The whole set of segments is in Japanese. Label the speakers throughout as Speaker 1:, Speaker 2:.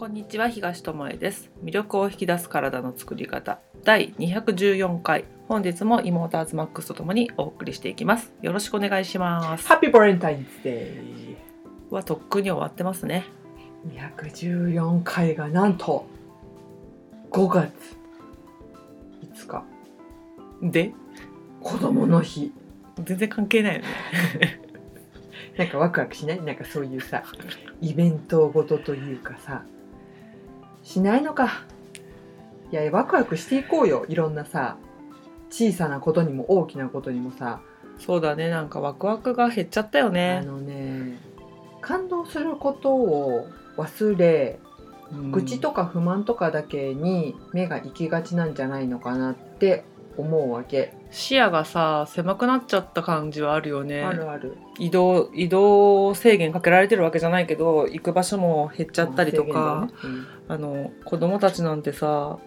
Speaker 1: こんにちは東智恵です。魅力を引き出す体の作り方。第214回。本日もイモーターズマックスとともにお送りしていきます。よろしくお願いします。
Speaker 2: ハッピーバレンタインズデ
Speaker 1: はとっくに終わってますね。
Speaker 2: ー214回がなんと5月5日。
Speaker 1: で？
Speaker 2: 子供の日。
Speaker 1: 全然関係ないよね。
Speaker 2: なんかワクワクしない？なんかそういうさイベントごとというかさしないのか。いやワクワクしていこうよ。いろんなさ小さなことにも大きなことにもさ。
Speaker 1: そうだね。なんかワクワクが減っちゃったよ
Speaker 2: あ
Speaker 1: ね
Speaker 2: のね感動することを忘れ愚痴とか不満とかだけに目が行きがちなんじゃないのかなって思うわけ、
Speaker 1: 視野がさ狭くなっちゃった感じはあるよね。
Speaker 2: あるある。
Speaker 1: 移動移動制限かけられてるわけじゃないけど行く場所も減っちゃったりとか、
Speaker 2: 制限
Speaker 1: あの子供たちなんてさ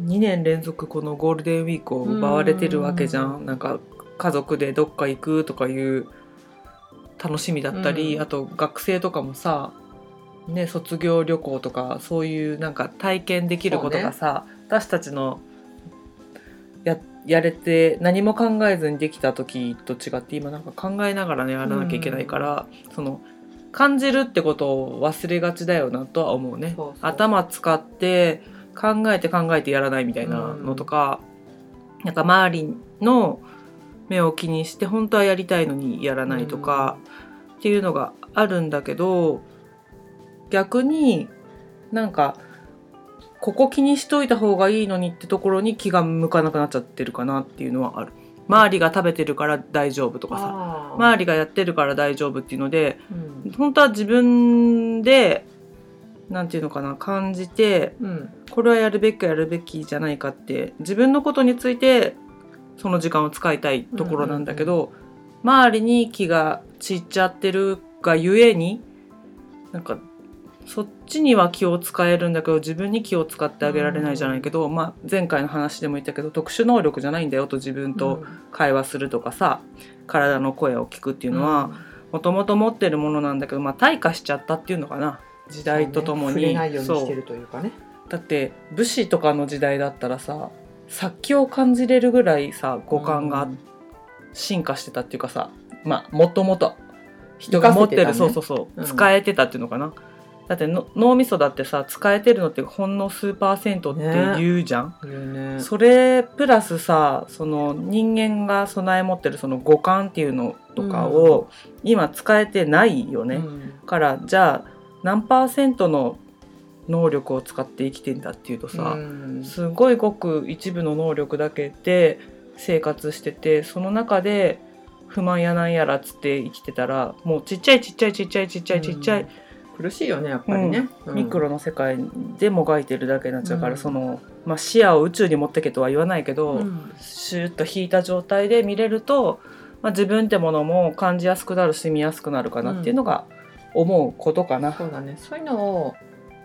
Speaker 1: 2年連続このゴールデンウィークを奪われてるわけじゃ
Speaker 2: うん。
Speaker 1: んなんか家族でどっか行くとかいう楽しみだったり、
Speaker 2: うん。
Speaker 1: あと学生とかもさね卒業旅行とかそういうなんか体験できることがさ、私たちのややれて何も考えずにできた時と違って今なんか考えながらねやらなきゃいけないから、その感じるってことを忘れがちだよなとは思うね。頭使って考えて考えてやらないみたいなのとか、なんか周りの目を気にして本当はやりたいのにやらないとか、っていうのがあるんだけど逆になんかここ気にしといた方がいいのにってところに気が向かなくなっちゃってるかなっていうのはある。周りが食べてるから大丈夫とかさ。周りがやってるから大丈夫っていうので
Speaker 2: うん。
Speaker 1: 本当は自分でなんていうのかな感じて
Speaker 2: うん。
Speaker 1: これはやるべきかやるべきじゃないかって自分のことについてその時間を使いたいところなんだけど、周りに気が散っちゃってるがゆえになんかそっちには気を使えるんだけど自分に気を使ってあげられないじゃないけど、まあ、前回の話でも言ったけど特殊能力じゃないんだよと自分と会話するとかさ体の声を聞くっていうのは、もともと持ってるものなんだけど、まあ、退化しちゃったっていうのかな。時代とともに、
Speaker 2: そうね。ね。
Speaker 1: だって武士とかの時代だったらさ殺気を感じれるぐらいさ五感が
Speaker 2: うん
Speaker 1: 進化してたっていうかさまあもともと人が持ってる、
Speaker 2: ね
Speaker 1: そうそうそう、
Speaker 2: うん。
Speaker 1: 使えてたっていうのかなだっての脳みそだってさ使えてるのってほんの数パーセントって言うじゃん、
Speaker 2: 言うね。
Speaker 1: それプラスさその人間が備え持ってるその五感っていうのとかを今使えてないよね、
Speaker 2: うん。
Speaker 1: からじゃあ何パーセントの能力を使って生きてんだっていうとさ、
Speaker 2: うん。
Speaker 1: すごいごく一部の能力だけで生活しててその中で不満やなんやらっつって生きてたらもうちっちゃいちっちゃいちっちゃいちっちゃいちっちゃい、
Speaker 2: うん苦しいよねやっぱりね、うん。
Speaker 1: ミクロの世界でもがいてるだけになっちゃうから、
Speaker 2: うん。
Speaker 1: その、まあ、視野を宇宙に持ってけとは言わないけど、
Speaker 2: うん。
Speaker 1: シューッと引いた状態で見れると、まあ、自分ってものも感じやすくなるし見やすくなるかなっていうのが思うことかな。
Speaker 2: そうだね。そういうのを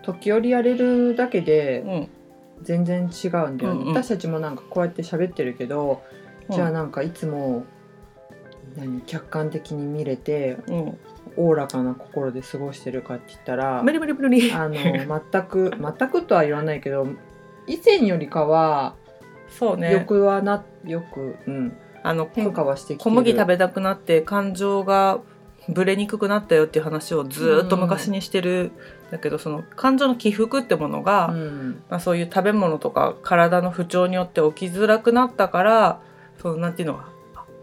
Speaker 2: 時折やれるだけで
Speaker 1: うん。
Speaker 2: 全然違うんだよね、
Speaker 1: うんうん。
Speaker 2: 私たちもなんかこうやって喋ってるけど、じゃあなんかいつも何客観的に見れて
Speaker 1: うん、
Speaker 2: おおらかな心で過ごしてるかって言ったら
Speaker 1: 無理無理無理。
Speaker 2: あの全く 全くとは言わないけど以前よりかは
Speaker 1: そうね。
Speaker 2: よくはなよく、うん、
Speaker 1: あの
Speaker 2: 変化はしてきて
Speaker 1: 小
Speaker 2: る
Speaker 1: 麦食べたくなって感情がぶれにくくなったよっていう話をずーっと昔にしてる、だけどその感情の起伏ってものが、
Speaker 2: うん。
Speaker 1: まあ、そういう食べ物とか体の不調によって起きづらくなったからそのなんていうの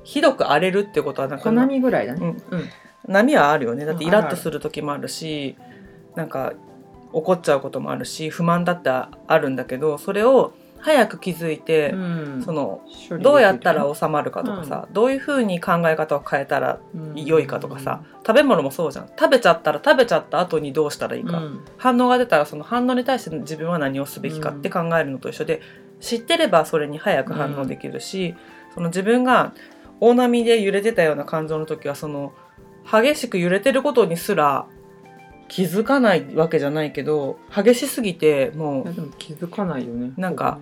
Speaker 1: ひどく荒れるってことはなんか。
Speaker 2: 小波ぐらいだね、
Speaker 1: うん。
Speaker 2: うん
Speaker 1: 波はあるよね。だって
Speaker 2: うん
Speaker 1: イラッとする時もあるしなんか怒っちゃうこともあるし不満だってあるんだけどそれを早く気づいて、
Speaker 2: うん。
Speaker 1: そのどうやったら収まるかとかさ、どういうふうに考え方を変えたら良いかとかさ、食べ物もそうじゃん。食べちゃったら食べちゃった後にどうしたらいいか、
Speaker 2: うん。
Speaker 1: 反応が出たらその反応に対して自分は何をすべきかって考えるのと一緒で、知ってればそれに早く反応できるし、その自分が大波で揺れてたような感情の時はその激しく揺れてることにすら気づかないわけじゃないけど激しすぎても
Speaker 2: いやでも気づかないよね
Speaker 1: なんか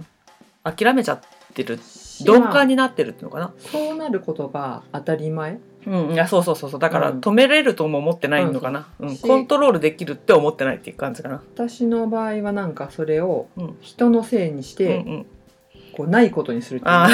Speaker 1: う諦めちゃってる鈍感になってるっていうのかな。
Speaker 2: そうなることが当たり前？
Speaker 1: うん、いやそうそうそうそう。だから
Speaker 2: うん。
Speaker 1: 止めれるとも思ってないのかな、うん
Speaker 2: し
Speaker 1: コントロールできるって思ってないっていう感じかな。
Speaker 2: 私の場合はなんかそれを
Speaker 1: うん
Speaker 2: 人のせいにし
Speaker 1: うん
Speaker 2: て、
Speaker 1: うん、
Speaker 2: こうないことにするっていう。
Speaker 1: あ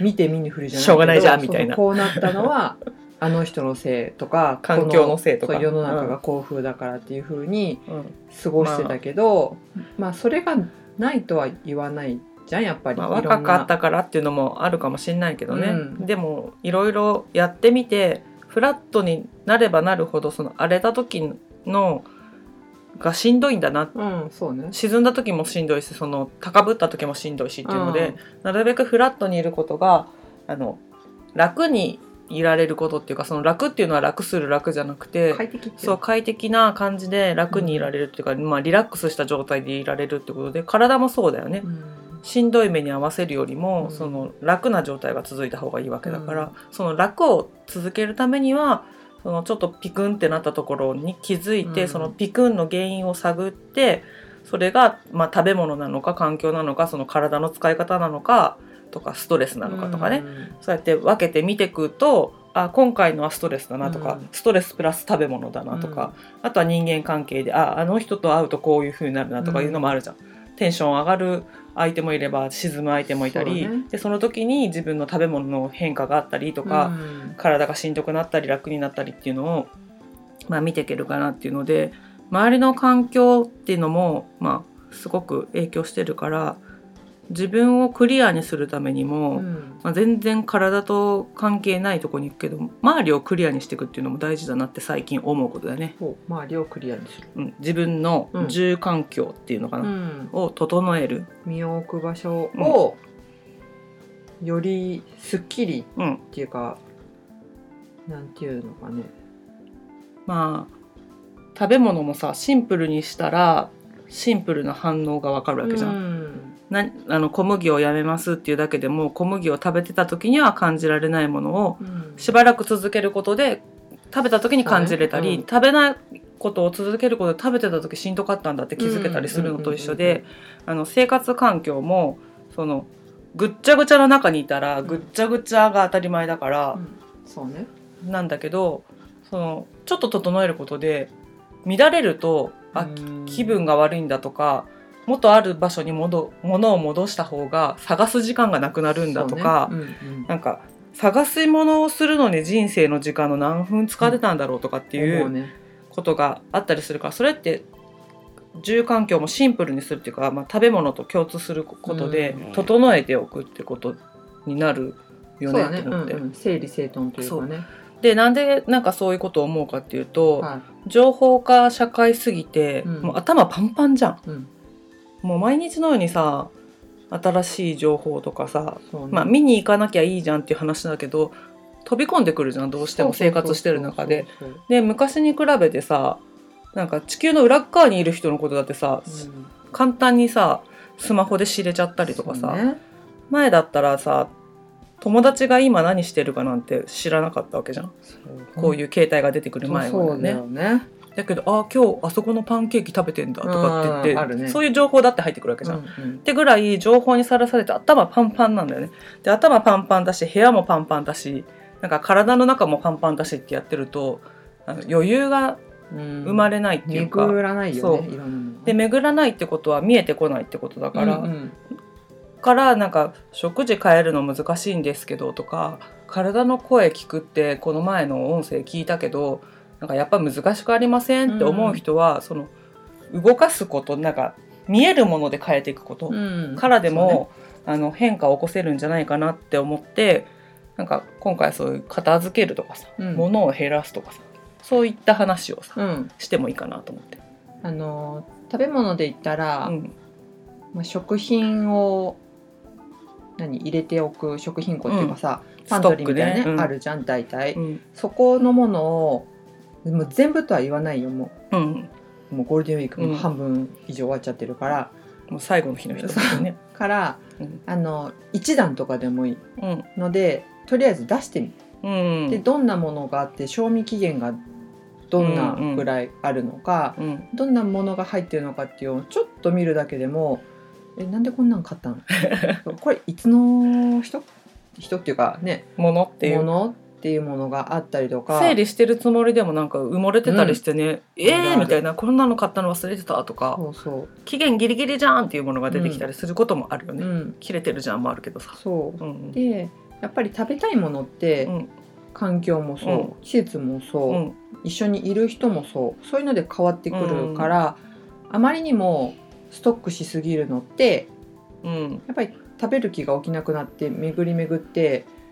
Speaker 2: 見て見ぬふりじゃない
Speaker 1: しょうがないじゃん
Speaker 2: けど
Speaker 1: みたいな。
Speaker 2: こうなったのはあの人のせいとか
Speaker 1: 環境のせいとか。
Speaker 2: 世の中が幸福だからっていうふうに
Speaker 1: あ、うん。
Speaker 2: 過ごしてたけど、まあそれがないとは言わないじゃんやっぱり、
Speaker 1: まあ、若かったからっていうのもあるかもしれないけどね、
Speaker 2: うん。
Speaker 1: でもいろいろやってみてフラットになればなるほどその荒れた時のがしんどいんだな。
Speaker 2: うんそうね。
Speaker 1: 沈んだ時もしんどいしその高ぶった時もしんどいしっていうので、なるべくフラットにいることがあの楽にいられることっていうかその楽っていうのは楽する楽じゃなくて、
Speaker 2: 快適
Speaker 1: そう快適な感じで楽にいられるっていうか、まあ、リラックスした状態でいられるってことで体もそうだよね、
Speaker 2: うん。
Speaker 1: しんどい目に合わせるよりも、
Speaker 2: うん。
Speaker 1: その楽な状態が続いた方がいいわけだから、
Speaker 2: うん。
Speaker 1: その楽を続けるためにはそのちょっとピクンってなったところに気づいて、
Speaker 2: うん。
Speaker 1: そのピクンの原因を探ってそれが、まあ、食べ物なのか環境なのかその体の使い方なのかとかストレスなのかとかね、
Speaker 2: うん。
Speaker 1: そうやって分けて見ていくとあ今回のはストレスだなとか、
Speaker 2: うん。
Speaker 1: ストレスプラス食べ物だなとか、あとは人間関係でああの人と会うとこういう風になるなとかいうのもあるじゃん。テンション上がる相手もいれば沈む相手もいたり
Speaker 2: そね。
Speaker 1: でその時に自分の食べ物の変化があったりとか、
Speaker 2: うん。
Speaker 1: 体がしんどくなったり楽になったりっていうのを、まあ、見ていけるかなっていうので周りの環境っていうのも、まあ、すごく影響してるから自分をクリアにするためにも、
Speaker 2: うん。
Speaker 1: まあ、全然体と関係ないとこに行くけど周りをクリアにしていくっていうのも大事だなって最近思うことだよね。
Speaker 2: 周りをクリアにする、
Speaker 1: うん、自分の住環境っていうのかな、
Speaker 2: うん。
Speaker 1: を整える。
Speaker 2: 身を置く場所をよりすっきり
Speaker 1: うん。
Speaker 2: っていうか、なんていうのかね。
Speaker 1: まあ食べ物もさシンプルにしたらシンプルな反応がわかるわけじゃん。
Speaker 2: うん
Speaker 1: なあの小麦をやめますっていうだけでも小麦を食べてた時には感じられないものを
Speaker 2: うん。
Speaker 1: しばらく続けることで食べた時に感じれたり、
Speaker 2: そうん
Speaker 1: 食べないことを続けることで食べてた時しんどかったんだって気づけたりするのと一緒であの生活環境もそのぐっちゃぐちゃの中にいたらぐっちゃぐちゃが当たり前だから
Speaker 2: う、ん。そうね。
Speaker 1: なんだけどそのちょっと整えることで乱れるとあ
Speaker 2: うん。
Speaker 1: 気分が悪いんだとか元ある場所に戻物を戻した方が探す時間がなくなるんだとか、
Speaker 2: ね。うんうん。
Speaker 1: なんか探し物をするのに人生の時間の何分使ってたんだろうとかっていうことがあったりするからそれって住環境もシンプルにするっていうか、まあ、食べ物と共通することで
Speaker 2: うん
Speaker 1: 整えておくってことになるよね
Speaker 2: そうだね
Speaker 1: と思って。
Speaker 2: うんうん。整理整頓というかね。
Speaker 1: でなんでなんかそういうことを思うかっていうと、
Speaker 2: は
Speaker 1: 情報化社会すぎて、
Speaker 2: うん。
Speaker 1: もう頭パンパンじゃん。
Speaker 2: いうん
Speaker 1: もう毎日のようにさ新しい情報とかさ、
Speaker 2: ね。
Speaker 1: まあ、見に行かなきゃいいじゃんっていう話だけど飛び込んでくるじゃんどうしても生活してる中で。で昔に比べてさなんか地球の裏っ側にいる人のことだってさ、
Speaker 2: そううん。
Speaker 1: 簡単にさスマホで知れちゃったりとかさ、
Speaker 2: ね。
Speaker 1: 前だったらさ友達が今何してるかなんて知らなかったわけじゃん、こういう携帯が出てくる前はねだけどあ今日あそこのパンケーキ食べてんだとかって言って、
Speaker 2: ね。
Speaker 1: そういう情報だって入ってくるわけじゃん。
Speaker 2: うんうん。
Speaker 1: ってぐらい情報にさらされて頭パンパンなんだよね。で頭パンパンだし部屋もパンパンだしなんか体の中もパンパンだしってやってると余裕が
Speaker 2: うん。
Speaker 1: 生まれないっていうか、
Speaker 2: 巡らないよね。
Speaker 1: で巡らないってことは見えてこないってことだから、
Speaker 2: うんうん。
Speaker 1: からなんか食事変えるの難しいんですけどとか体の声聞くってこの前の音声聞いたけどなんかやっぱ難しくありませんって思う人は、その動かすことなんか見えるもので変えていくこと、
Speaker 2: うん。
Speaker 1: からでも、あの変化を起こせるんじゃないかなって思ってなんか今回そういう片付けるとかさ、
Speaker 2: うん。
Speaker 1: 物を減らすとかさそういった話をさ、
Speaker 2: そうねうん。
Speaker 1: してもいいかなと思って。
Speaker 2: あの食べ物で言ったら、
Speaker 1: うん。
Speaker 2: まあ、食品を何入れておく食品庫っていうかさ、パントリーみたいなね
Speaker 1: ね。うん。
Speaker 2: あるじゃん大体、
Speaker 1: うん。
Speaker 2: そこのものをもう全部とは言わないよも
Speaker 1: う。ん、
Speaker 2: うもうゴールデンウィーク
Speaker 1: うん。
Speaker 2: も半分以上終わっちゃってるから、
Speaker 1: もう最後の日の人ですよね。
Speaker 2: から
Speaker 1: うん。
Speaker 2: あの一段とかでもいい
Speaker 1: うん。
Speaker 2: のでとりあえず出してみて、
Speaker 1: うん。
Speaker 2: でどんなものがあって賞味期限がどんなぐらいあるのか、
Speaker 1: うん。
Speaker 2: どんなものが入ってるのかっていうのをちょっと見るだけでもえなんでこんなん買ったの？これいつの人？人っていうかね。
Speaker 1: ものっていう。
Speaker 2: ものっっていうものがあったりとか。
Speaker 1: 整理してるつもりでもなんか埋もれてたりしてね、え
Speaker 2: あるある
Speaker 1: ーみたいなこんなの買ったの忘れてたとか。
Speaker 2: そうそ
Speaker 1: 期限ギリギリじゃんっていうものが出てきたりすることもあるよ
Speaker 2: う、
Speaker 1: ね、
Speaker 2: うん、
Speaker 1: 切れてるじゃんもあるけどさ、
Speaker 2: そう。
Speaker 1: うんうん。
Speaker 2: でやっぱり食べたいものって、
Speaker 1: うん。
Speaker 2: 環境もそう、
Speaker 1: うん。
Speaker 2: 季節もそう、
Speaker 1: うん。
Speaker 2: 一緒にいる人もそうそういうので変わってくるから、あまりにもストックしすぎるのって
Speaker 1: うん、
Speaker 2: やっぱり食べる気が起きなくなって巡り巡ってあ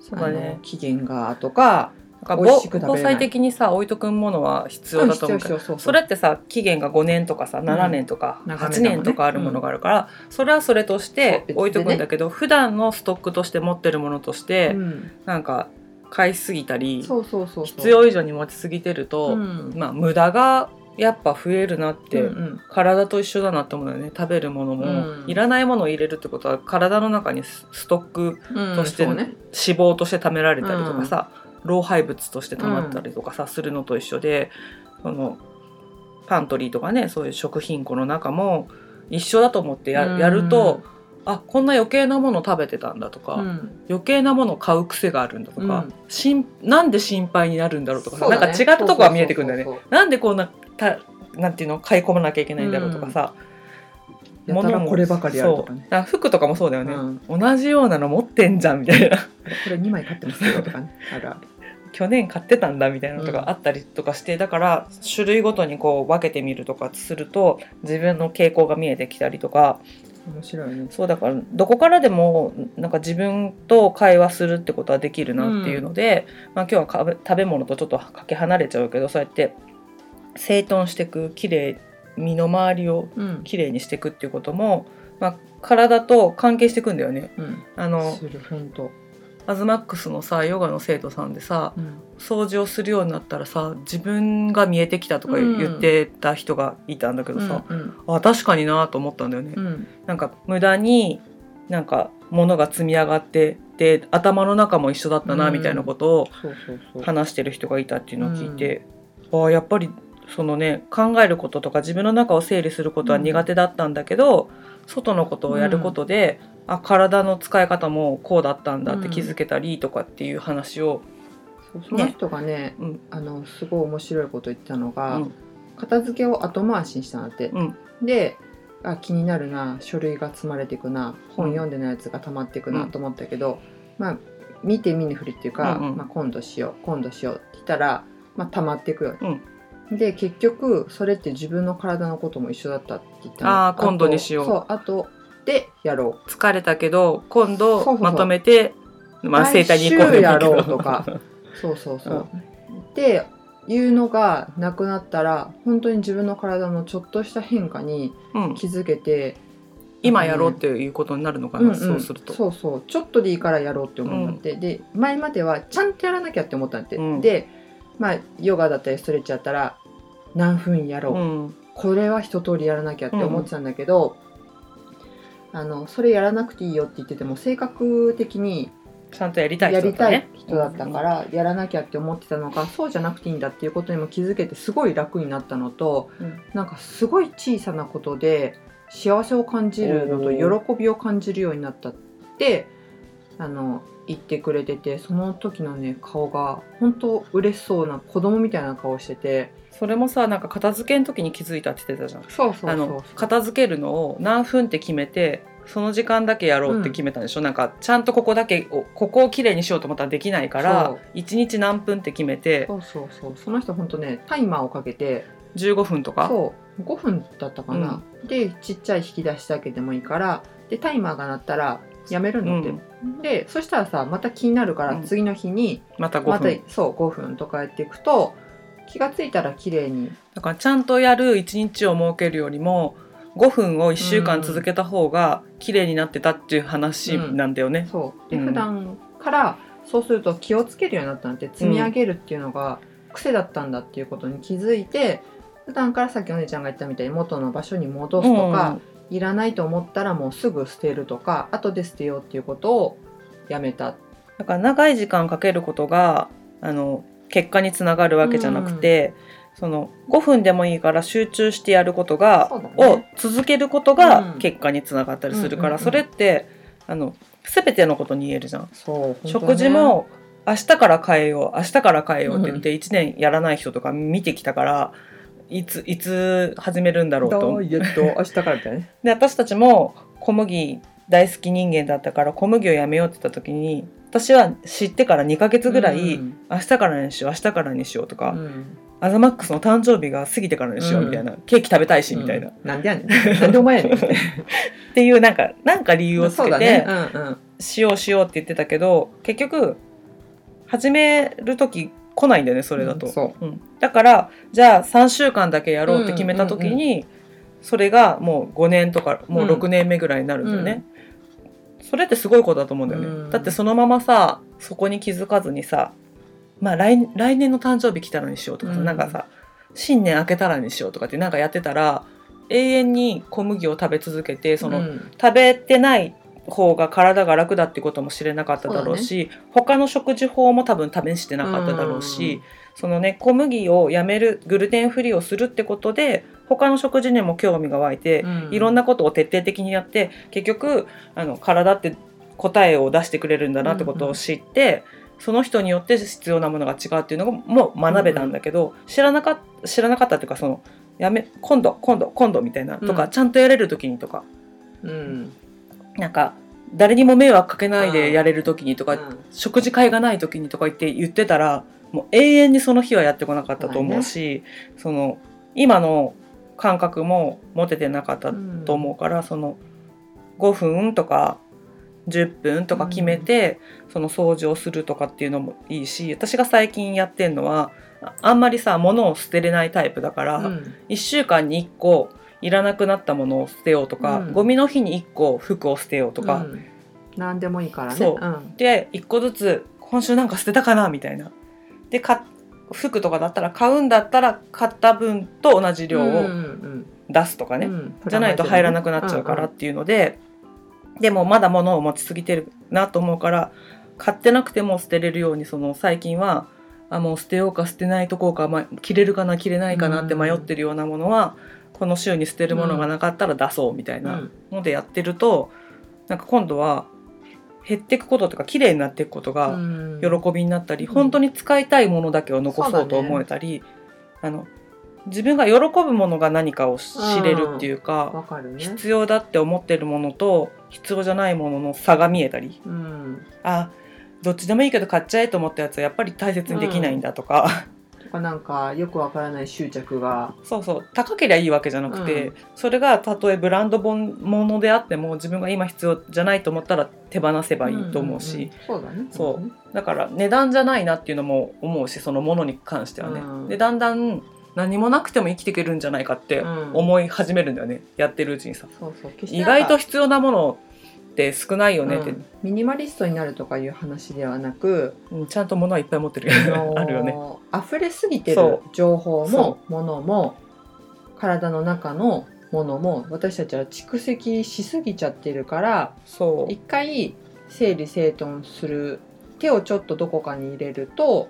Speaker 1: そうだね
Speaker 2: の期限がとか
Speaker 1: 防災的にさ置いとくものは必要だと思うけど。
Speaker 2: う
Speaker 1: それってさ期限が5年とかさ7年とか8
Speaker 2: 長めだもんね。
Speaker 1: 年とかあるものがあるから、それはそれとして置いとくんだけど、普段のストックとして持ってるものとして、
Speaker 2: うん。
Speaker 1: なんか買いすぎたり必要以上に持ちすぎてると、
Speaker 2: うん。
Speaker 1: まあ無駄がやっぱ増えるなって、
Speaker 2: うんうん。
Speaker 1: 体と一緒だなって思うよね。食べるものも、
Speaker 2: うん。
Speaker 1: いらないものを入れるってことは体の中にスストック
Speaker 2: うん
Speaker 1: として、
Speaker 2: そうね。
Speaker 1: 脂肪として貯められたりとかさ、老廃物として溜まったりとかさ、するのと一緒でそのパントリーとかねそういう食品庫の中も一緒だと思ってや,、
Speaker 2: うん。
Speaker 1: やるとあこんな余計なもの食べてたんだとか、
Speaker 2: うん。
Speaker 1: 余計なものを買う癖があるんだとか、
Speaker 2: うん。
Speaker 1: しんなんで心配になるんだろうとかさ
Speaker 2: ね。
Speaker 1: なんか違ったとこが見えてくるんだよね。なんでこんなたなんていうの買い込まなきゃいけないんだろうとかさ、
Speaker 2: やたら
Speaker 1: 物も
Speaker 2: こればかりあるとかね。
Speaker 1: 服とかもそうだよね、
Speaker 2: うん。
Speaker 1: 同じようなの持ってんじゃんみたいな。
Speaker 2: これ2枚買ってますよとかね。あるある
Speaker 1: 去年買ってたんだみたいなのとかあったりとかして、だから種類ごとにこう分けてみるとかすると自分の傾向が見えてきたりとか。
Speaker 2: 面白いね。
Speaker 1: そうだからどこからでもなんか自分と会話するってことはできるなっていうので、まあ、今日は食べ物とちょっとかけ離れちゃうけどそうやって整頓していくきれい身の回りを
Speaker 2: うん。
Speaker 1: きれいにしていくっていうことも、まあ、体と関係していくんだよね。
Speaker 2: うん。
Speaker 1: あのアズマックスのさヨガの生徒さんでさ
Speaker 2: うん。
Speaker 1: 掃除をするようになったらさ自分が見えてきたとか
Speaker 2: うん。
Speaker 1: 言ってた人がいたんだけどさ、
Speaker 2: うん
Speaker 1: あ確かになと思ったんだよね。
Speaker 2: うん。
Speaker 1: なんか無駄になんか物が積み上がってで頭の中も一緒だったな
Speaker 2: うん。
Speaker 1: みたいなことを話してる人がいたっていうのを聞いて、ああやっぱりそのね考えることとか自分の中を整理することは苦手だったんだけど、外のことをやることで、あ体の使い方もこうだったんだって気づけたりとかっていう話を、
Speaker 2: そうその人がね
Speaker 1: うん。
Speaker 2: あのすごい面白いこと言ってたの
Speaker 1: う
Speaker 2: が、
Speaker 1: ん。
Speaker 2: 片付けを後回しにしたんだって、
Speaker 1: うん。
Speaker 2: であ気になるな書類が積まれていくな本読んでないやつが溜まっていくな
Speaker 1: うん。
Speaker 2: と思ったけど、まあ見て見ぬふりっていうか、
Speaker 1: うんうん。
Speaker 2: まあ、今度しよう今度しようって言ったら、まあ、溜まっていくよ、で結局それって自分の体のことも一緒だったって言ったの。
Speaker 1: あー今度にしよう。
Speaker 2: そうあとでやろう。
Speaker 1: 疲れたけど今度まとめてまあ整体に行こう
Speaker 2: やろうとか。そうそうそう、っていうのがなくなったら本当に自分の体のちょっとした変化に
Speaker 1: うん、
Speaker 2: 気づけて、
Speaker 1: 今やろうっていうことになるのかな、
Speaker 2: うんうん。
Speaker 1: そうすると。
Speaker 2: そうそう。ちょっとでいいからやろうって思うんだって、で前まではちゃんとやらなきゃって思ったんて、
Speaker 1: うん。
Speaker 2: でまあヨガだったりストレッチだったら何分やろう、
Speaker 1: うん。
Speaker 2: これは一通りやらなきゃって思ってたんだけど、あのそれやらなくていいよって言ってても性格的に
Speaker 1: ちゃんとやりたい
Speaker 2: やりたい
Speaker 1: 人だったね。
Speaker 2: 人だったからやらなきゃって思ってたのがそうじゃなくていいんだっていうことにも気づけてすごい楽になったのと
Speaker 1: うん。
Speaker 2: なんかすごい小さなことで幸せを感じるのと喜びを感じるようになったってあの言ってくれててその時のね顔が本当嬉しそうな子供みたいな顔してて。
Speaker 1: それもさなんか片付けの時に気づいたって言ってたじゃん。
Speaker 2: そうそう
Speaker 1: 片付けるのを何分って決めてその時間だけやろうって決めたんでしょ、なんかちゃんとここだけをここをきれいにしようと思ったらできないから
Speaker 2: そう。
Speaker 1: 1日何分って決めて
Speaker 2: そうそうそう。その人本当ねタイマーをかけて。
Speaker 1: 15分とか？
Speaker 2: そう。5分だったかな、でちっちゃい引き出しだけでもいいからでタイマーが鳴ったらやめるんだって、でそしたらさまた気になるから
Speaker 1: うん。
Speaker 2: 次の日に
Speaker 1: また5
Speaker 2: また、
Speaker 1: 分、
Speaker 2: そう5分とかやっていくと気がついたら綺麗に。
Speaker 1: だからちゃんとやる1日を設けるよりも5分を1週間続けた方が綺麗になってたっていう話なんだよね。
Speaker 2: そう。で、
Speaker 1: うん。
Speaker 2: 普段からそうすると気をつけるようになったんて積み上げるっていうのが癖だったんだっていうことに気づいて普段からさっきお姉ちゃんが言ったみたいに元の場所に戻すとか、いらないと思ったらもうすぐ捨てるとか後で捨てようっていうことをやめた。
Speaker 1: だから長い時間かけることがあの結果につながるわけじゃなくて、その5分でもいいから集中してやることが、
Speaker 2: ね。
Speaker 1: を続けることが
Speaker 2: うん。
Speaker 1: 結果につながったりするから、
Speaker 2: うんうんうん。
Speaker 1: それってあの全てのことに言えるじゃん。
Speaker 2: そう、
Speaker 1: 食事も明日から変えよう明日から変えようって言って1年やらない人とか見てきたから、いついつ始めるんだろうと。
Speaker 2: 明日からみたいなね。
Speaker 1: で私たちも小麦大好き人間だったから小麦をやめようって言った時に私は知ってから2ヶ月ぐらい、
Speaker 2: うん。
Speaker 1: 明日からにしよう明日からにしようとか、
Speaker 2: うん。
Speaker 1: アザマックスの誕生日が過ぎてからにしようみたいな、ケーキ食べたいしみたいな、っ
Speaker 2: うん。なんでやねん。なんでお前やねん。
Speaker 1: ていうなんかなんか理由をつけて、
Speaker 2: ね。うんうん。
Speaker 1: しようしようって言ってたけど結局始める時来ないんだよねそれだと、うんだからじゃあ3週間だけやろうって決めた時に、それがもう5年とかもう6年目ぐらいになるんだよね、それってすごいことだと思うんだよね、
Speaker 2: うん。
Speaker 1: だってそのままさそこに気づかずにさまあ来来年の誕生日来たらにしようとかさ、
Speaker 2: うん。
Speaker 1: なんかさ新年明けたらにしようとかってなんかやってたら永遠に小麦を食べ続けてその、
Speaker 2: うん。
Speaker 1: 食べてない方が体が楽だってことも知れなかっただろうし他の食事法も多分試してなかっただろうし、そのね小麦をやめるグルテンフリーをするってことで他の食事にも興味が湧いて、
Speaker 2: うん。
Speaker 1: いろんなことを徹底的にやって結局あの体って答えを出してくれるんだなってことを知って、その人によって必要なものが違うっていうのも学べたんだけど、知らなかった知らなかったっていうかそのやめ今度今度今度みたいなとか、
Speaker 2: うん。
Speaker 1: ちゃんとやれる時にとか。
Speaker 2: うん
Speaker 1: なんか誰にも迷惑かけないでやれる時にとか、
Speaker 2: うん。
Speaker 1: 食事会がない時にとか言って言ってたらもう永遠にその日はやってこなかったと思うし、その今の感覚も持ててなかったと思うから、その5分とか10分とか決めて、その掃除をするとかっていうのもいいし私が最近やってんのはああんまりさ物を捨てれないタイプだから、
Speaker 2: うん。
Speaker 1: 1週間に1個いらなくなったものを捨てようとか、
Speaker 2: うん。
Speaker 1: ゴミの日に1個服を捨てようとか、
Speaker 2: うん。何でもいいからね。
Speaker 1: そう。ん。で1個ずつ今週なんか捨てたかなみたいな。でか服とかだったら買うんだったら買った分と同じ量
Speaker 2: うんう
Speaker 1: を
Speaker 2: ん。
Speaker 1: 出すとかね、
Speaker 2: うん。
Speaker 1: じゃないと入らなくなっちゃうからっていうので、でもまだ物を持ちすぎてるなと思うから買ってなくても捨てれるようにその最近はあもう捨てようか捨てないとこうか、ま、着れるかな着れないかなって迷ってるようなものは、この週に捨てるものがなかったら出そうみたいなのでやってると、なんか今度は減っていくこととか綺麗になっていくことが
Speaker 2: うん。
Speaker 1: 喜びになったり、
Speaker 2: うん。
Speaker 1: 本当に使いたいものだけを残そうと思えたり、あの自分が喜ぶものが何かを知れるっていうか、必要だって思ってるものと必要じゃないものの差が見えたり
Speaker 2: うん。
Speaker 1: あどっちでもいいけど買っちゃえと思ったやつはやっぱり大切にできないんだとか、
Speaker 2: とかなんかよくわからない執着が。
Speaker 1: そうそう。高ければいいわけじゃなくて、
Speaker 2: うん。
Speaker 1: それがたとえブランド本物であっても自分が今必要じゃないと思ったら手放せばいいと思うし、
Speaker 2: んんん。そうだね。
Speaker 1: そう。だから値段じゃないなっていうのも思うしそのものに関してはね、
Speaker 2: うん。
Speaker 1: でだんだん何もなくても生きていけるんじゃないかって
Speaker 2: うん。
Speaker 1: 思い始めるんだよね、やってるうちにさ。意外と必要なものって少ないよねって、
Speaker 2: うんミニマリストになるとかいう話ではなく、
Speaker 1: うんちゃんと物はいっぱい持ってる。
Speaker 2: あ
Speaker 1: るよね。
Speaker 2: 溢れすぎて
Speaker 1: そ
Speaker 2: る情報
Speaker 1: そ
Speaker 2: も物も体の中のものも私たちは蓄積しすぎちゃってるから一回整理整頓する手をちょっとどこかに入れると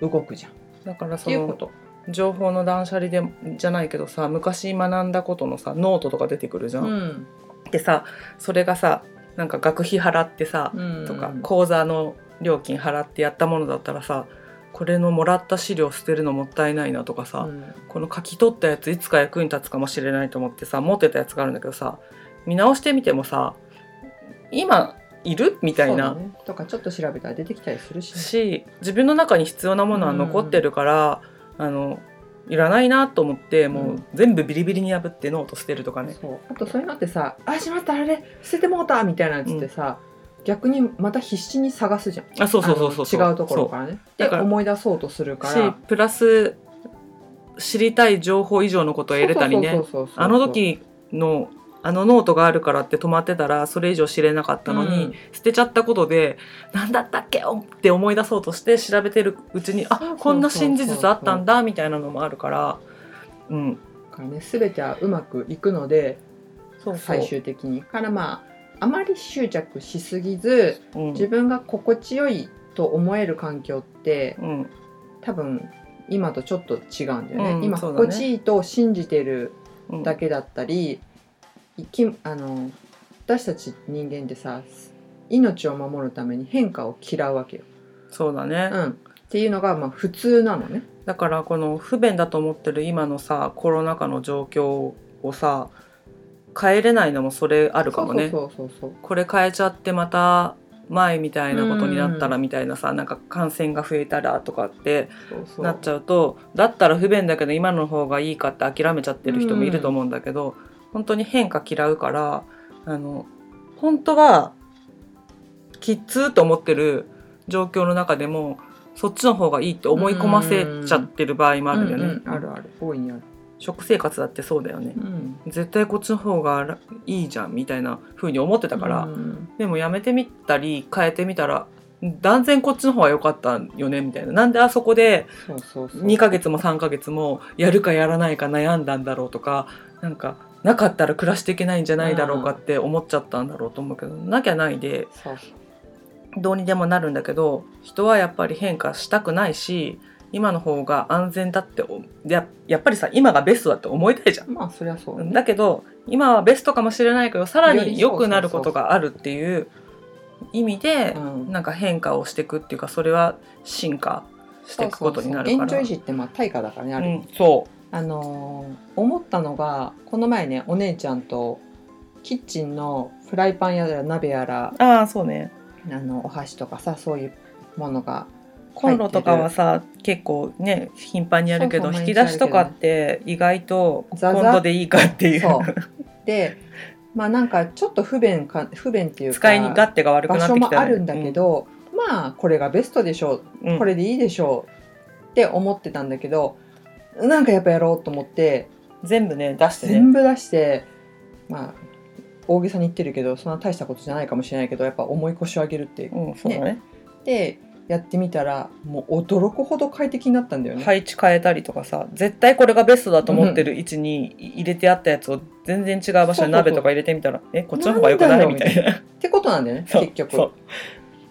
Speaker 2: 動くじゃん。っ
Speaker 1: だからその
Speaker 2: ていうこと。
Speaker 1: 情報の断捨離でじゃないけどさ昔学んだことのさノートとか出てくるじゃん。
Speaker 2: うん
Speaker 1: でさそれがさなんか学費払ってさ、
Speaker 2: うん。
Speaker 1: とか講座の料金払ってやったものだったらさこれのもらった資料捨てるのもったいないなとかさ、
Speaker 2: うん。
Speaker 1: この書き取ったやついつか役に立つかもしれないと思ってさ持ってたやつがあるんだけどさ見直してみてもさ今いるみたいな、
Speaker 2: ね。とかちょっと調べたら出てきたりするしね、
Speaker 1: し自分の中に必要なものは残ってるから、あのいらないなと思っても
Speaker 2: う
Speaker 1: うん全部ビリビリに破ってノート捨てるとかね。
Speaker 2: そう。あとそういうのってさ「あしまったあれ捨ててもうた」みたいなやつってさ、逆にまた必死に探すじゃん。
Speaker 1: あそうそうそうそう。
Speaker 2: 違うところからね。で
Speaker 1: だから
Speaker 2: 思い出そうとするか
Speaker 1: し
Speaker 2: ら
Speaker 1: プラス知りたい情報以上のことを得れたりね。あの時のあのノートがあるからって止まってたらそれ以上知れなかったのに、
Speaker 2: うん。
Speaker 1: 捨てちゃったことで何だったっけ？って思い出そうとして調べてるうちにあこんな真実あったんだみたいなのもあるから。うん。
Speaker 2: だからね全てはうまくいくので最終的に。からまああまり執着しすぎず
Speaker 1: うん。
Speaker 2: 自分が心地よいと思える環境って
Speaker 1: うん。
Speaker 2: 多分今とちょっと違うんだよね、
Speaker 1: うん
Speaker 2: 今心地いいと信じてる
Speaker 1: うん。
Speaker 2: だけだったり、生きあの私たち人間ってさ命を守るために変化を嫌うわけよ。
Speaker 1: そうだね、
Speaker 2: うん、っていうのがまあ普通なのね。
Speaker 1: だからこの不便だと思ってる今のさコロナ禍の状況をさ変えれないのもそれあるかもね。
Speaker 2: そうそうそう
Speaker 1: これ変えちゃってまた前みたいなことになったらみたいなさ、なんか感染が増えたらとかってなっちゃうとだったら不便だけど今の方がいいかって諦めちゃってる人もいると思うんだけど、本当に変化嫌うからあの本当はきっつーと思ってる状況の中でもそっちの方がいいって思い込ませちゃってる場合もあるよね、
Speaker 2: うんうんあるある。大いにある。
Speaker 1: 食生活だってそうだよね。
Speaker 2: うん。
Speaker 1: 絶対こっちの方がいいじゃんみたいな風に思ってたから、
Speaker 2: うん
Speaker 1: でもやめてみたり変えてみたら断然こっちの方が良かったよねみたいな。なんであそこで
Speaker 2: そうそうそう。
Speaker 1: 2ヶ月も3ヶ月もやるかやらないか悩んだんだろうとかなんかなかったら暮らしていけないんじゃないだろうかって思っちゃったんだろうと思うけどなきゃないでどうにでもなるんだけど人はやっぱり変化したくないし今の方が安全だっておややっぱりさ今がベストだって思いたいじゃん。
Speaker 2: まあそりゃそうね。
Speaker 1: だけど今はベストかもしれないけどさらに良くなることがあるっていう意味で
Speaker 2: うん
Speaker 1: なんか変化をしていくっていうかそれは進化していくことになるから。
Speaker 2: そうそうそうってまあ対価だからねある、
Speaker 1: うん、そ
Speaker 2: あのー思ったのがこの前ねお姉ちゃんとキッチンのフライパンやら鍋やら
Speaker 1: うああそうね。
Speaker 2: あのお箸とかさそういうものが
Speaker 1: コンロとかはさ結構ね頻繁にやるけど引き出しとかって意外と
Speaker 2: ザザ。
Speaker 1: 今度でいいかっていう。
Speaker 2: そう。でまあなんかちょっと不便か不便っていうか
Speaker 1: 使い勝手が悪く
Speaker 2: 場
Speaker 1: なってきた、ね、
Speaker 2: 所もあるんだけど、まあこれがベストでしょ
Speaker 1: う。ん、うん。
Speaker 2: うこれでいいでしょうって思ってたんだけどなんかやっぱやろうと思って
Speaker 1: 全部ね出してね。
Speaker 2: 全部出してまあ大げさに言ってるけどそんな大したことじゃないかもしれないけどやっぱ重い腰を上げるっていう
Speaker 1: うんそうだね。
Speaker 2: でやってみたらもう驚くほど快適になったんだよね。
Speaker 1: 配置変えたりとかさ絶対これがベストだと思ってる位置に入れてあったやつを全然違う場所に鍋とか入れてみたらえこっちの方がよくないみたいな。
Speaker 2: ってことなんだよね
Speaker 1: そう
Speaker 2: 結局。
Speaker 1: そう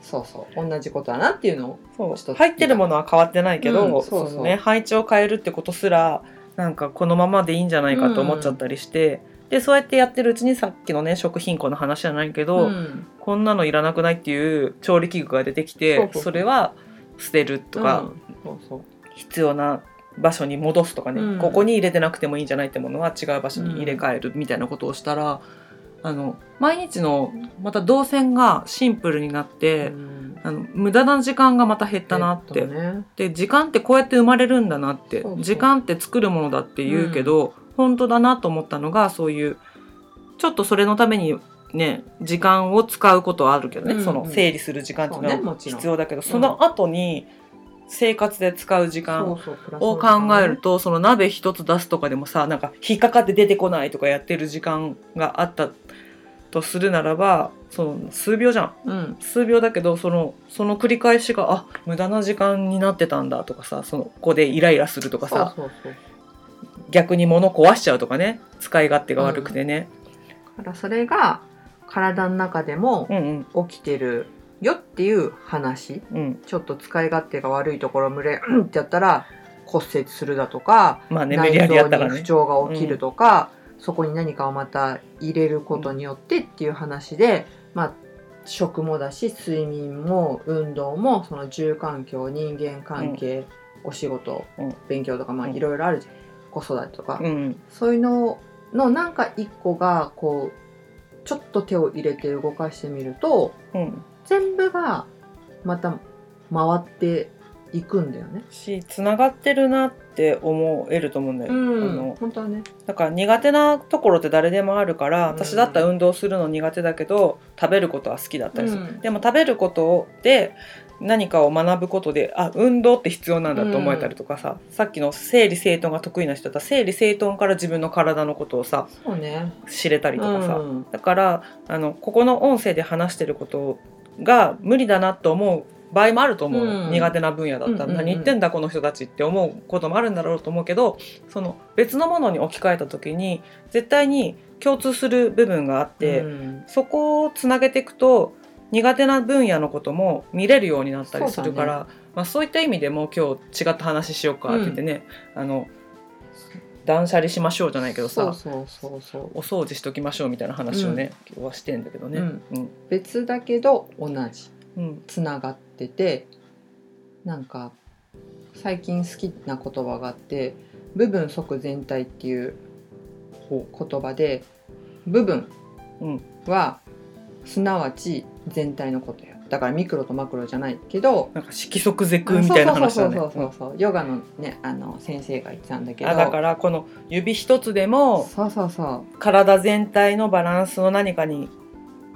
Speaker 2: そうそう同じことだなっていうのを
Speaker 1: そう。入ってるものは変わってないけど、
Speaker 2: うんそうそう。
Speaker 1: のね、配置を変えるってことすらなんかこのままでいいんじゃないかと思っちゃったりして、でそうやってやってるうちにさっきのね食品庫の話じゃないけど、
Speaker 2: うん。
Speaker 1: こんなのいらなくないっていう調理器具が出てきて
Speaker 2: そ
Speaker 1: れは捨てるとか、
Speaker 2: うんそうそう。
Speaker 1: 必要な場所に戻すとかね、
Speaker 2: うん。
Speaker 1: ここに入れてなくてもいいんじゃないってものは違う場所に入れ替えるみたいなことをしたら、あの毎日のまた動線がシンプルになって、
Speaker 2: うん。
Speaker 1: あの無駄な時間がまた減ったなって、
Speaker 2: えっとね。
Speaker 1: で時間ってこうやって生まれるんだなって
Speaker 2: そうそう。
Speaker 1: 時間って作るものだって言うけど、本当だなと思ったのがそういうちょっとそれのためにね時間を使うことはあるけどね、
Speaker 2: うんうん。
Speaker 1: その整理する時間っていうのは必要だけどそ,、の後に生活で使う時間を考えるとその鍋一つ出すとかでもさなんか引っかかって出てこないとかやってる時間があったとするならばその数秒じゃん。
Speaker 2: うん。
Speaker 1: 数秒だけどそのその繰り返しがあ無駄な時間になってたんだとかさその子でイライラするとかさ逆に物壊しちゃうとかね使い勝手が悪くてね、
Speaker 2: だからそれが体の中でも
Speaker 1: うん、うん。
Speaker 2: 起きてるよっていう話。
Speaker 1: うん。
Speaker 2: ちょっと使い勝手が悪いところ群れうんってやったら骨折するだとか、
Speaker 1: まあね
Speaker 2: 内臓に不調が起きるとか、そこに何かをまた入れることによってっていう話で、まあ食もだし睡眠も運動もその住環境人間関係、お仕事、
Speaker 1: うん。
Speaker 2: 勉強とかまあ
Speaker 1: うん。
Speaker 2: いろいろあるじゃん。子育てとか、
Speaker 1: うん。
Speaker 2: そういうののなんか一個がこうちょっと手を入れて動かしてみると
Speaker 1: うん
Speaker 2: 全部がまた回っていくんだよね。
Speaker 1: し繋がってるなって思えると思うんだよ、あの
Speaker 2: 本当はね。
Speaker 1: だから苦手なところって誰でもあるから、
Speaker 2: うん
Speaker 1: 私だったら運動するの苦手だけど食べることは好きだったりする、
Speaker 2: うん
Speaker 1: でも食べることで何かを学ぶことであ運動って必要なんだと思えたりとかさ、さっきの整理整頓が得意な人だったら整理整頓から自分の体のことをさ
Speaker 2: そうね。
Speaker 1: 知れたりとかさ、
Speaker 2: うん
Speaker 1: だからあのここの音声で話してることが無理だなと思う場合もあると思う、
Speaker 2: うん。
Speaker 1: 苦手な分野だったら、
Speaker 2: うんうんうん。
Speaker 1: 何言ってんだこの人たちって思うこともあるんだろうと思うけどその別のものに置き換えた時に絶対に共通する部分があって、
Speaker 2: うん。
Speaker 1: そこをつなげていくと苦手な分野のことも見れるようになったりするから
Speaker 2: そうだ
Speaker 1: まあ、そういった意味でも今日違った話しようかって言ってね、あの断捨離しましょうじゃないけどさ
Speaker 2: そうそうそうそう。
Speaker 1: お掃除しときましょうみたいな話をね、今日はしてんだけどね。うん。
Speaker 2: 別だけど同じ。
Speaker 1: うん。
Speaker 2: つながっててなんか最近好きな言葉があって部分即全体っていう。言葉で部分
Speaker 1: うん。
Speaker 2: はすなわち全体のことやだからミクロとマクロじゃないけど
Speaker 1: なんか色即是空みたいな話だね。
Speaker 2: そうそうそうそうヨガのねあの先生が言ってたんだけど。
Speaker 1: あだからこの指一つでも
Speaker 2: そうそうそう。
Speaker 1: 体全体のバランスの何かに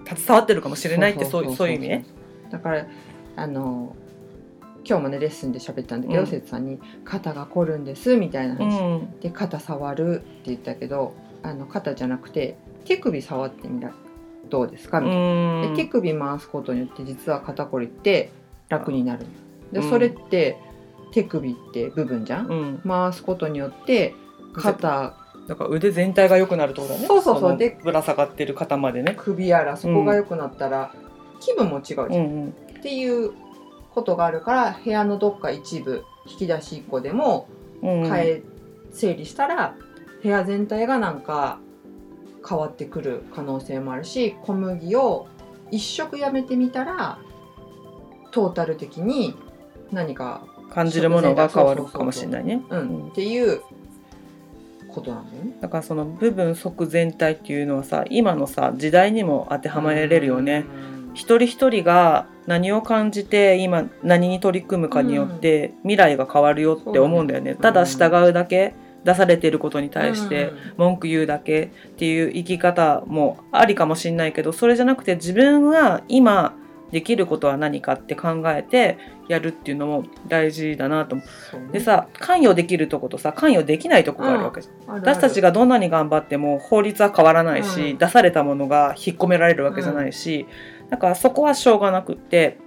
Speaker 1: 携わってるかもしれないってそうそういう意味ね。
Speaker 2: だからあの今日もねレッスンで喋ったんだけど、
Speaker 1: うん。
Speaker 2: 生徒さんに「肩が凝るんです」みたいな
Speaker 1: う
Speaker 2: 話、
Speaker 1: ん。
Speaker 2: で肩触るって言ったけどあの肩じゃなくて手首触ってみた。らどうですか？
Speaker 1: う
Speaker 2: みたいな、
Speaker 1: ん
Speaker 2: で手首回すことによって実は肩こりって楽になるで
Speaker 1: うん。
Speaker 2: それって手首って部分じゃん、
Speaker 1: うん。
Speaker 2: 回すことによって肩
Speaker 1: だから腕全体が良くなるってことだね。
Speaker 2: そうそうそう。
Speaker 1: の
Speaker 2: で
Speaker 1: ぶら下がってる肩までね。
Speaker 2: 首やらそこが良くなったら気分も違うじゃん。
Speaker 1: うんうん。
Speaker 2: っていうことがあるから部屋のどっか一部引き出し1個でも
Speaker 1: うん。
Speaker 2: 変え、整理したら部屋全体がなんか変わってくる可能性もあるし小麦を一食やめてみたらトータル的に何か、
Speaker 1: 感じるものが変わるかもしれないね。
Speaker 2: うん
Speaker 1: うん
Speaker 2: っていうことなんだよね。
Speaker 1: だからその部分即全体っていうのはさ今のさ時代にも当てはまれるよね。
Speaker 2: うん
Speaker 1: 一人一人が何を感じて今何に取り組むかによって未来が変わるよって思うんだよね。ただ従うだけ出されてることに対して
Speaker 2: うん
Speaker 1: 文句言うだけっていう生き方もありかもしれないけどそれじゃなくて自分が今できることは何かって考えてやるっていうのも大事だなと思
Speaker 2: そうね。
Speaker 1: う。でさ関与できるとことさ関与できないとこがあるわけじゃん。私たちがどんなに頑張っても法律は変わらないし、
Speaker 2: うん。
Speaker 1: 出されたものが引っ込められるわけじゃないし、だからそこはしょうがなくって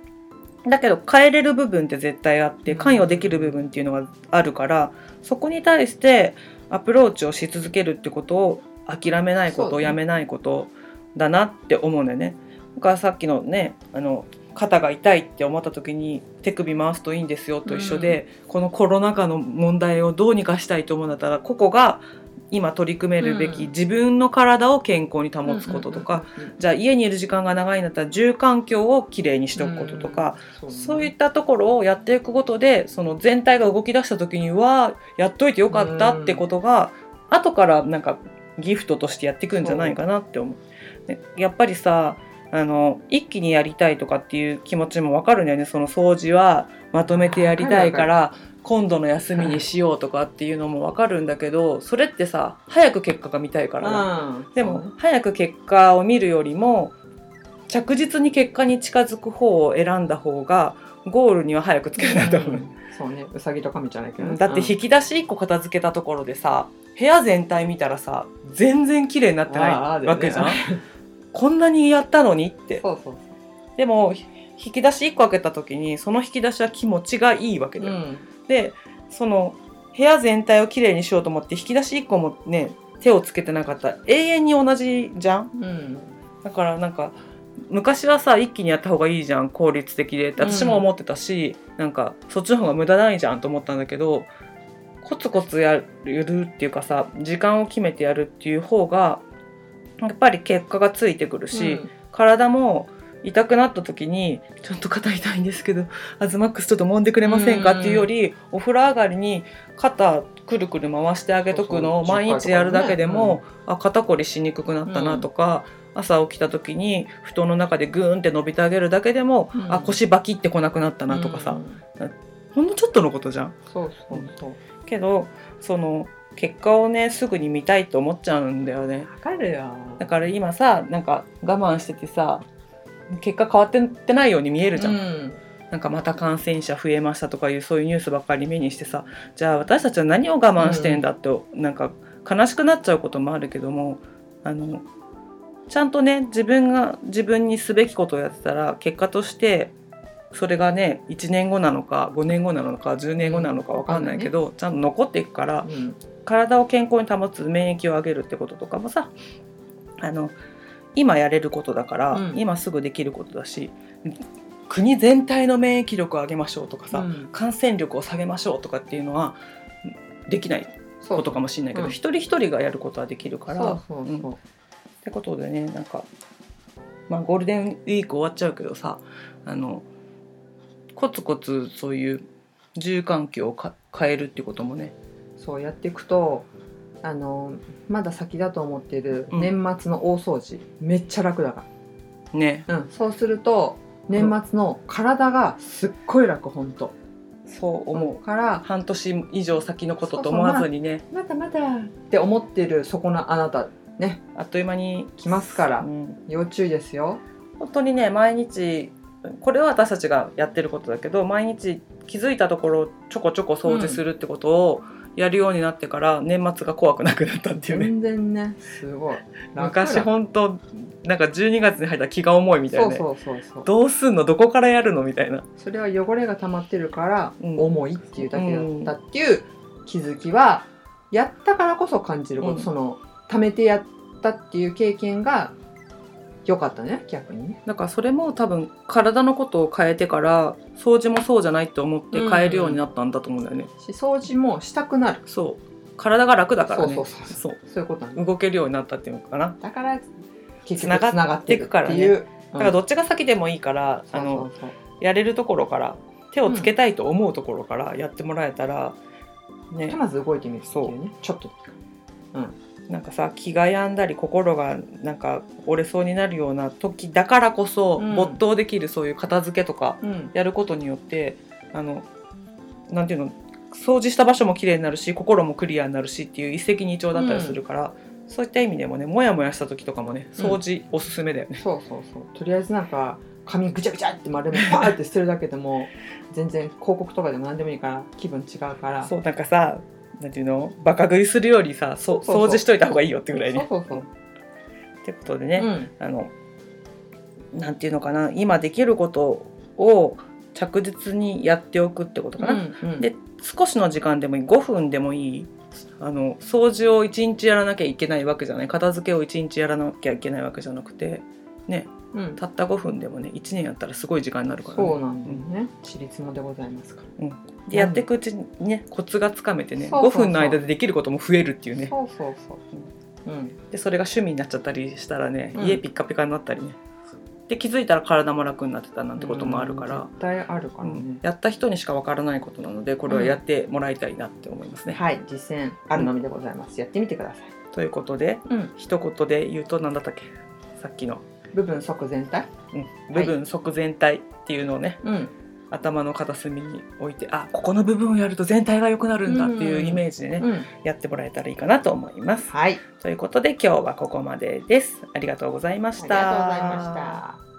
Speaker 1: だけど変えれる部分って絶対あって
Speaker 2: うん。
Speaker 1: 関与できる部分っていうのがあるからそこに対してアプローチをし続けるってことを諦めないこと、
Speaker 2: そうね。
Speaker 1: やめないことだなって思うんだよね。だからさっきのねあの肩が痛いって思った時に手首回すといいんですよと一緒で、このコロナ禍の問題をどうにかしたいと思うんだったらここが今取り組めるべき、
Speaker 2: うん。
Speaker 1: 自分の体を健康に保つこととか、
Speaker 2: うんうんうんうん
Speaker 1: じゃあ家にいる時間が長いんだったら住環境をきれいにしておくこととか、
Speaker 2: うん
Speaker 1: そういったところをやっていくことでその全体が動き出した時にはやっといてよかったってことが、後からなんかギフトとしてやっていくんじゃないかなって思う。でやっぱりさあの一気にやりたいとかっていう気持ちもわかるんだよね。その掃除はまとめてやりたいから今度の休みにしようとかっていうのもわかるんだけどそれってさ早く結果が見たいからだ
Speaker 2: うん。
Speaker 1: でも早く結果を見るよりも着実に結果に近づく方を選んだ方がゴールには早くつけるなと思う。
Speaker 2: そうね。うさぎと神じゃないけどね。
Speaker 1: だって引き出し1個片付けたところでさ部屋全体見たらさ全然綺麗になってないわけじゃん。こんなにやったのにって。
Speaker 2: そうそう
Speaker 1: でも引き出し1個開けた時にその引き出しは気持ちがいいわけだよ。
Speaker 2: うん
Speaker 1: でその部屋全体をきれいにしようと思って引き出し1個もね手をつけてなかった。ら永遠に同じじゃん？
Speaker 2: うん。
Speaker 1: だからなんか昔はさ一気にやった方がいいじゃん効率的で。って私も思ってたし、なんかそっちの方が無駄ないじゃんと思ったんだけどコツコツやるっていうかさ時間を決めてやるっていう方がやっぱり結果がついてくるし、
Speaker 2: うん。
Speaker 1: 体も痛くなった時に「ちょっと肩痛いんですけどアズマックスちょっと揉んでくれませんか?」っていうよりお風呂上がりに肩くるくる回してあげとくのを毎日やるだけで
Speaker 2: 10回
Speaker 1: も、あ肩こりしにくくなったなとか、朝起きた時に布団の中でグーンって伸びてあげるだけでも、
Speaker 2: うん。
Speaker 1: あ腰バキってこなくなったなとかさ、
Speaker 2: うん。
Speaker 1: ほんのちょっとのことじゃん。
Speaker 2: そうそうそう。
Speaker 1: けどその結果をねすぐに見たいと思っちゃうんだよね。
Speaker 2: わかるよ。
Speaker 1: だから今さなんか我慢しててさ結果変わってないように見えるじゃん、
Speaker 2: うん。
Speaker 1: なんかまた感染者増えましたとかいうそういうニュースばっかり目にしてさじゃあ私たちは何を我慢してんだって、なんか悲しくなっちゃうこともあるけどもあのちゃんとね自分が自分にすべきことをやってたら結果としてそれがね1年後なのか5年後なのか10年後なのか分かんないけど、ちゃんと残っていくから
Speaker 2: うん。
Speaker 1: 体を健康に保つ免疫を上げるってこととかもさあの今やれることだから、
Speaker 2: うん。
Speaker 1: 今すぐできることだし国全体の免疫力を上げましょうとかさ、
Speaker 2: うん。
Speaker 1: 感染力を下げましょうとかっていうのはできないことかもしれないけど、
Speaker 2: うん。
Speaker 1: 一人一人がやることはできるから。ってことでねなんか、まあ、ゴールデンウィーク終わっちゃうけどさあのコツコツそういう住環境をか変えるってこともね
Speaker 2: そうやっていくとあのまだ先だと思っている
Speaker 1: うん。
Speaker 2: 年末の大掃除、めっちゃ楽だか
Speaker 1: ね。
Speaker 2: ら、うん、そうすると年末の体がすっごい楽ほんと。
Speaker 1: そう思う。
Speaker 2: から
Speaker 1: 半年以上先のことと思わずにね。
Speaker 2: まだまだって思ってるそこのあなたね。
Speaker 1: あっという間に
Speaker 2: 来ますから。
Speaker 1: うん
Speaker 2: 要注意ですよ。
Speaker 1: 本当にね毎日これは私たちがやってることだけど毎日気づいたところちょこちょこ掃除するってことをやるようになってから年末が怖くなくなったっていうね。
Speaker 2: 全然ね。すごい。
Speaker 1: 昔
Speaker 2: 楽
Speaker 1: 本当なんか12月に入ったら気が重いみたいなね。
Speaker 2: そうそうそうそう。
Speaker 1: どうすんの？どこからやるの？みたいな。
Speaker 2: それは汚れが溜まってるから
Speaker 1: うん。
Speaker 2: 重いっていうだけだったっていう気づきはやったからこそ感じること、
Speaker 1: うん。
Speaker 2: その溜めてやったっていう経験が良かったね逆に。ね
Speaker 1: だからそれも多分体のことを変えてから掃除もそうじゃないって思って変えるようになったんだと思うんだよね、
Speaker 2: し掃除もしたくなる。
Speaker 1: そう。体が楽だからね。
Speaker 2: そうそうそう。
Speaker 1: そう。
Speaker 2: そういうことなんだ
Speaker 1: 動けるようになったっていうのかな。
Speaker 2: だから結
Speaker 1: つながっ
Speaker 2: 局つながっていくっていう。
Speaker 1: だからどっちが先でもいいから、あの
Speaker 2: そうそうそう。
Speaker 1: やれるところから手をつけたいと思うところからやってもらえたら、ね。
Speaker 2: まず動いてみるっていうね。ちょっと
Speaker 1: なんかさ気が病んだり心がなんか折れそうになるような時だからこそ、
Speaker 2: うん。
Speaker 1: 没頭できるそういう片付けとか
Speaker 2: うん。
Speaker 1: やることによってあのなんていうの掃除した場所もきれいになるし心もクリアになるしっていう一石二鳥だったりするから、そういった意味でもねモヤモヤした時とかもね掃除おすすめだよね。
Speaker 2: そうそうそう。とりあえずなんか髪ぐちゃぐちゃって丸めパーって捨てるだけでも全然広告とかでも何でもいいから気分違うから。
Speaker 1: そうなんかさなんていうの？バカ食いするよりさそ掃除しといた方がいいよってぐらいね。
Speaker 2: そうそうそう。
Speaker 1: ってことでね、
Speaker 2: うん。
Speaker 1: あのなんていうのかな？今できることを着実にやっておくってことかな。
Speaker 2: うんうん。
Speaker 1: で少しの時間でもいい。5分でもいい。あの掃除を1日やらなきゃいけないわけじゃない。片付けを1日やらなきゃいけないわけじゃなくて。ね
Speaker 2: うん。
Speaker 1: たった5分でもね1年やったらすごい時間になるからね。
Speaker 2: そうなんだよね。ちりつもでございますから。
Speaker 1: でやっていくうちにねコツがつかめてね
Speaker 2: そうそうそう。
Speaker 1: 5分の間でできることも増えるっていうね。
Speaker 2: そうそうそう。うん。
Speaker 1: でそれが趣味になっちゃったりしたらね、
Speaker 2: うん。
Speaker 1: 家ピッカピカになったりね。で気づいたら体も楽になってたなんてこともあるから。
Speaker 2: うん、絶対あるからね。
Speaker 1: うん。やった人にしかわからないことなのでこれはやってもらいたいなって思いますね。
Speaker 2: はい実践あるのみでございます。やってみてください。
Speaker 1: ということで
Speaker 2: うん。
Speaker 1: 一言で言うと何だったっけ？さっきの、
Speaker 2: 部分即全体？
Speaker 1: うん、部分即全体っていうのをね、
Speaker 2: うん。
Speaker 1: 頭の片隅に置いてあここの部分をやると全体が良くなるんだっていうイメージでね、
Speaker 2: うん。
Speaker 1: やってもらえたらいいかなと思います。
Speaker 2: はい。
Speaker 1: ということで今日はここまでです。ありがとうございま
Speaker 2: あり
Speaker 1: した。
Speaker 2: がとうございました